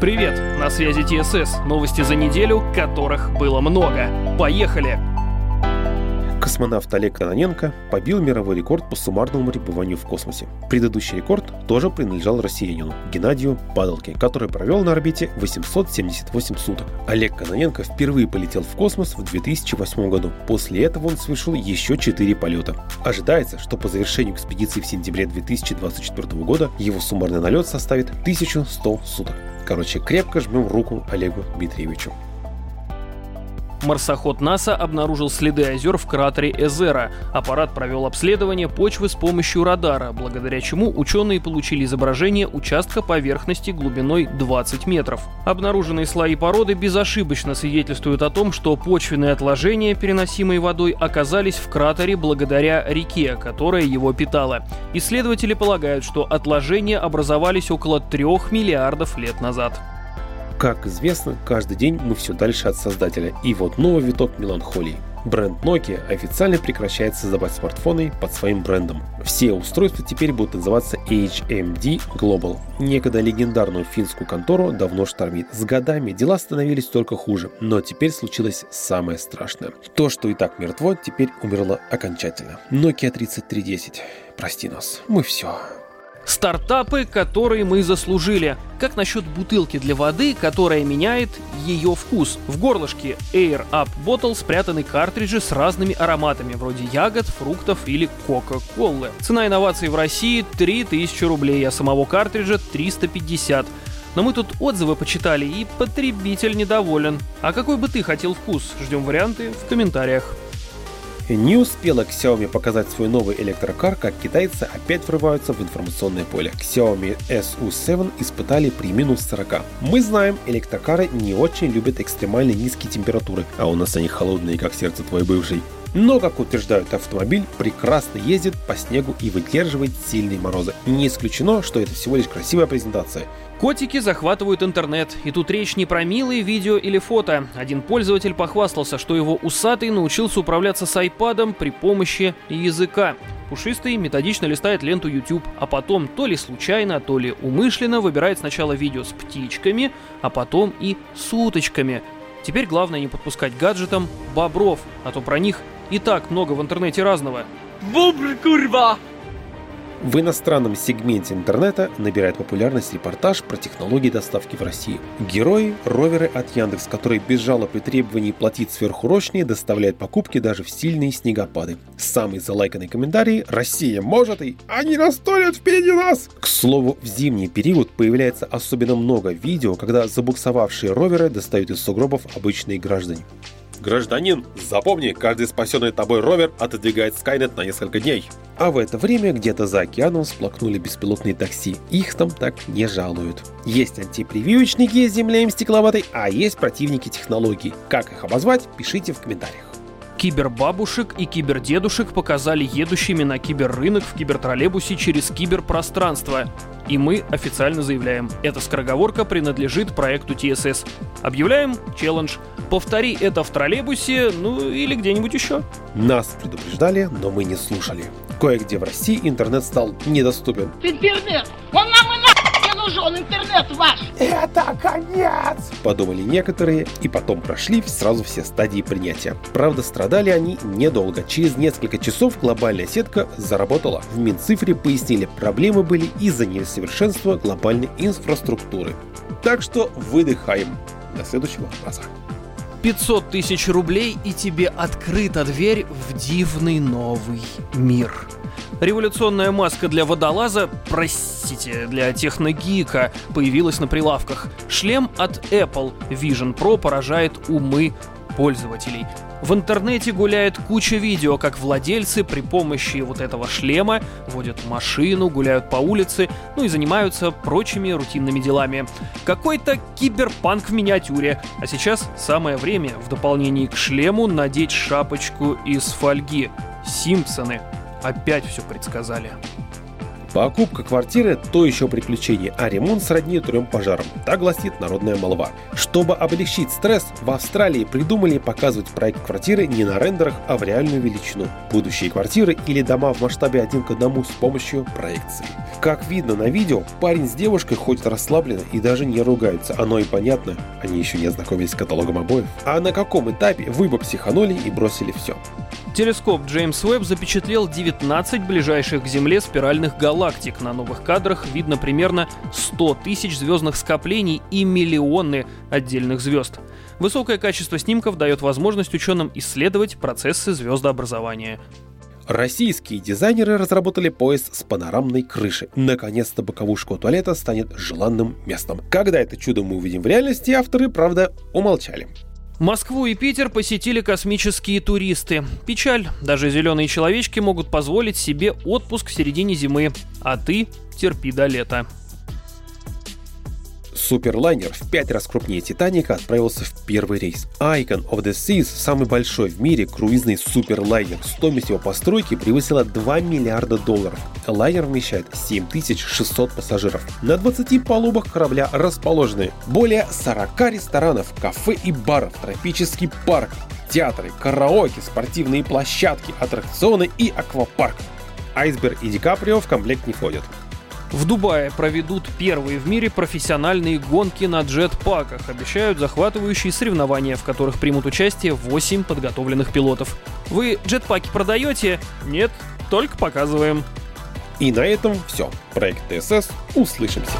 Привет, на связи ТСС. Новости за неделю, которых было много. Поехали! Космонавт Олег Кононенко побил мировой рекорд по суммарному пребыванию в космосе. Предыдущий рекорд тоже принадлежал россиянину Геннадию Падалке, который провел на орбите 878 суток. Олег Кононенко впервые полетел в космос в 2008 году. После этого он совершил еще 4 полета. Ожидается, что по завершению экспедиции в сентябре 2024 года его суммарный налет составит 1100 суток. Короче, крепко жмем руку Олегу Дмитриевичу. Марсоход НАСА обнаружил следы озер в кратере Эзера. Аппарат провел обследование почвы с помощью радара, благодаря чему ученые получили изображение участка поверхности глубиной 20 метров. Обнаруженные слои породы безошибочно свидетельствуют о том, что почвенные отложения, переносимые водой, оказались в кратере благодаря реке, которая его питала. Исследователи полагают, что отложения образовались около 3 миллиардов лет назад. Как известно, каждый день мы все дальше от создателя, и вот новый виток меланхолии. Бренд Nokia официально прекращает создавать смартфоны под своим брендом. Все устройства теперь будут называться HMD Global. Некогда легендарную финскую контору давно штормит. С годами дела становились только хуже, но теперь случилось самое страшное. То, что и так мертво, теперь умерло окончательно. Nokia 3310. Прости нас, мы все. Стартапы, которые мы заслужили. Как насчет бутылки для воды, которая меняет ее вкус? В горлышке Air Up Bottle спрятаны картриджи с разными ароматами, вроде ягод, фруктов или Кока-Колы. Цена инноваций в России 3000 рублей, а самого картриджа 350. Но мы тут отзывы почитали, и потребитель недоволен. А какой бы ты хотел вкус? Ждем варианты в комментариях. Не успела Xiaomi показать свой новый электрокар, как китайцы опять врываются в информационное поле. Xiaomi SU7 испытали при минус 40. Мы знаем, электрокары не очень любят экстремально низкие температуры, а у нас они холодные, как сердце твой бывший. Но, как утверждают, автомобиль прекрасно ездит по снегу и выдерживает сильные морозы. Не исключено, что это всего лишь красивая презентация. Котики захватывают интернет, и тут речь не про милые видео или фото. Один пользователь похвастался, что его усатый научился управляться с айпадом при помощи языка. Пушистый методично листает ленту YouTube, а потом то ли случайно, то ли умышленно выбирает сначала видео с птичками, а потом и с уточками. Теперь главное не подпускать гаджетам бобров, а то про них и так много в интернете разного. Бобр, курва! В иностранном сегменте интернета набирает популярность репортаж про технологии доставки в России. Герои – роверы от Яндекс, которые без жалоб и требований платить сверхурочнее доставляют покупки даже в сильные снегопады. Самый залайканный комментарий – «Россия может и они настолят впереди нас!» К слову, в зимний период появляется особенно много видео, когда забуксовавшие роверы достают из сугробов обычные граждане. Гражданин, запомни, каждый спасенный тобой ровер отодвигает Скайнет на несколько дней. А в это время где-то за океаном сплакнули беспилотные такси. Их там так не жалуют. Есть антипрививочники с землей стекловатой, а есть противники технологий. Как их обозвать, пишите в комментариях. Кибербабушек и кибердедушек показали едущими на киберрынок в кибертроллейбусе через киберпространство. И мы официально заявляем, эта скороговорка принадлежит проекту TSS. Объявляем челлендж. Повтори это в троллейбусе, ну или где-нибудь еще. Нас предупреждали, но мы не слушали. Кое-где в России интернет стал недоступен. Интернет! Он нам и нужен, интернет ваш! Это конец! Подумали некоторые и потом прошли сразу все стадии принятия. Правда, страдали они недолго. Через несколько часов глобальная сетка заработала. В Минцифре пояснили, проблемы были из-за несовершенства глобальной инфраструктуры. Так что выдыхаем. До следующего раза. 500 тысяч рублей и тебе открыта дверь в дивный новый мир. Революционная маска для водолаза, простите, для техногика, появилась на прилавках. Шлем от Apple Vision Pro поражает умы пользователей. В интернете гуляет куча видео, как владельцы при помощи вот этого шлема водят машину, гуляют по улице, ну и занимаются прочими рутинными делами. Какой-то киберпанк в миниатюре. А сейчас самое время, в дополнении к шлему, надеть шапочку из фольги. Симпсоны опять все предсказали. Покупка квартиры – то еще приключение, а ремонт сродни трем пожарам. Так гласит народная молва. Чтобы облегчить стресс, в Австралии придумали показывать проект квартиры не на рендерах, а в реальную величину. Будущие квартиры или дома в масштабе один к одному с помощью проекции. Как видно на видео, парень с девушкой ходят расслабленно и даже не ругаются. Оно и понятно, они еще не ознакомились с каталогом обоев. А на каком этапе вы бы психанули и бросили все? Телескоп Джеймс Уэбб запечатлел 19 ближайших к Земле спиральных галактик. На новых кадрах видно примерно 100 тысяч звездных скоплений и миллионы отдельных звезд. Высокое качество снимков дает возможность ученым исследовать процессы звездообразования. Российские дизайнеры разработали поезд с панорамной крышей. Наконец-то боковушка у туалета станет желанным местом. Когда это чудо мы увидим в реальности, авторы, правда, умолчали. Москву и Питер посетили космические туристы. Печаль, даже зеленые человечки могут позволить себе отпуск в середине зимы, а ты терпи до лета. Суперлайнер в пять раз крупнее Титаника отправился в первый рейс. Icon of the Seas – самый большой в мире круизный суперлайнер. Стоимость его постройки превысила 2 миллиарда долларов. Лайнер вмещает 7600 пассажиров. На 20 палубах корабля расположены более 40 ресторанов, кафе и баров, тропический парк, театры, караоке, спортивные площадки, аттракционы и аквапарк. Айсберг и Ди Каприо в комплект не входят. В Дубае проведут первые в мире профессиональные гонки на джетпаках. Обещают захватывающие соревнования, в которых примут участие 8 подготовленных пилотов. Вы джетпаки продаете? Нет, только показываем. И на этом все. Проект ТСС. Услышимся.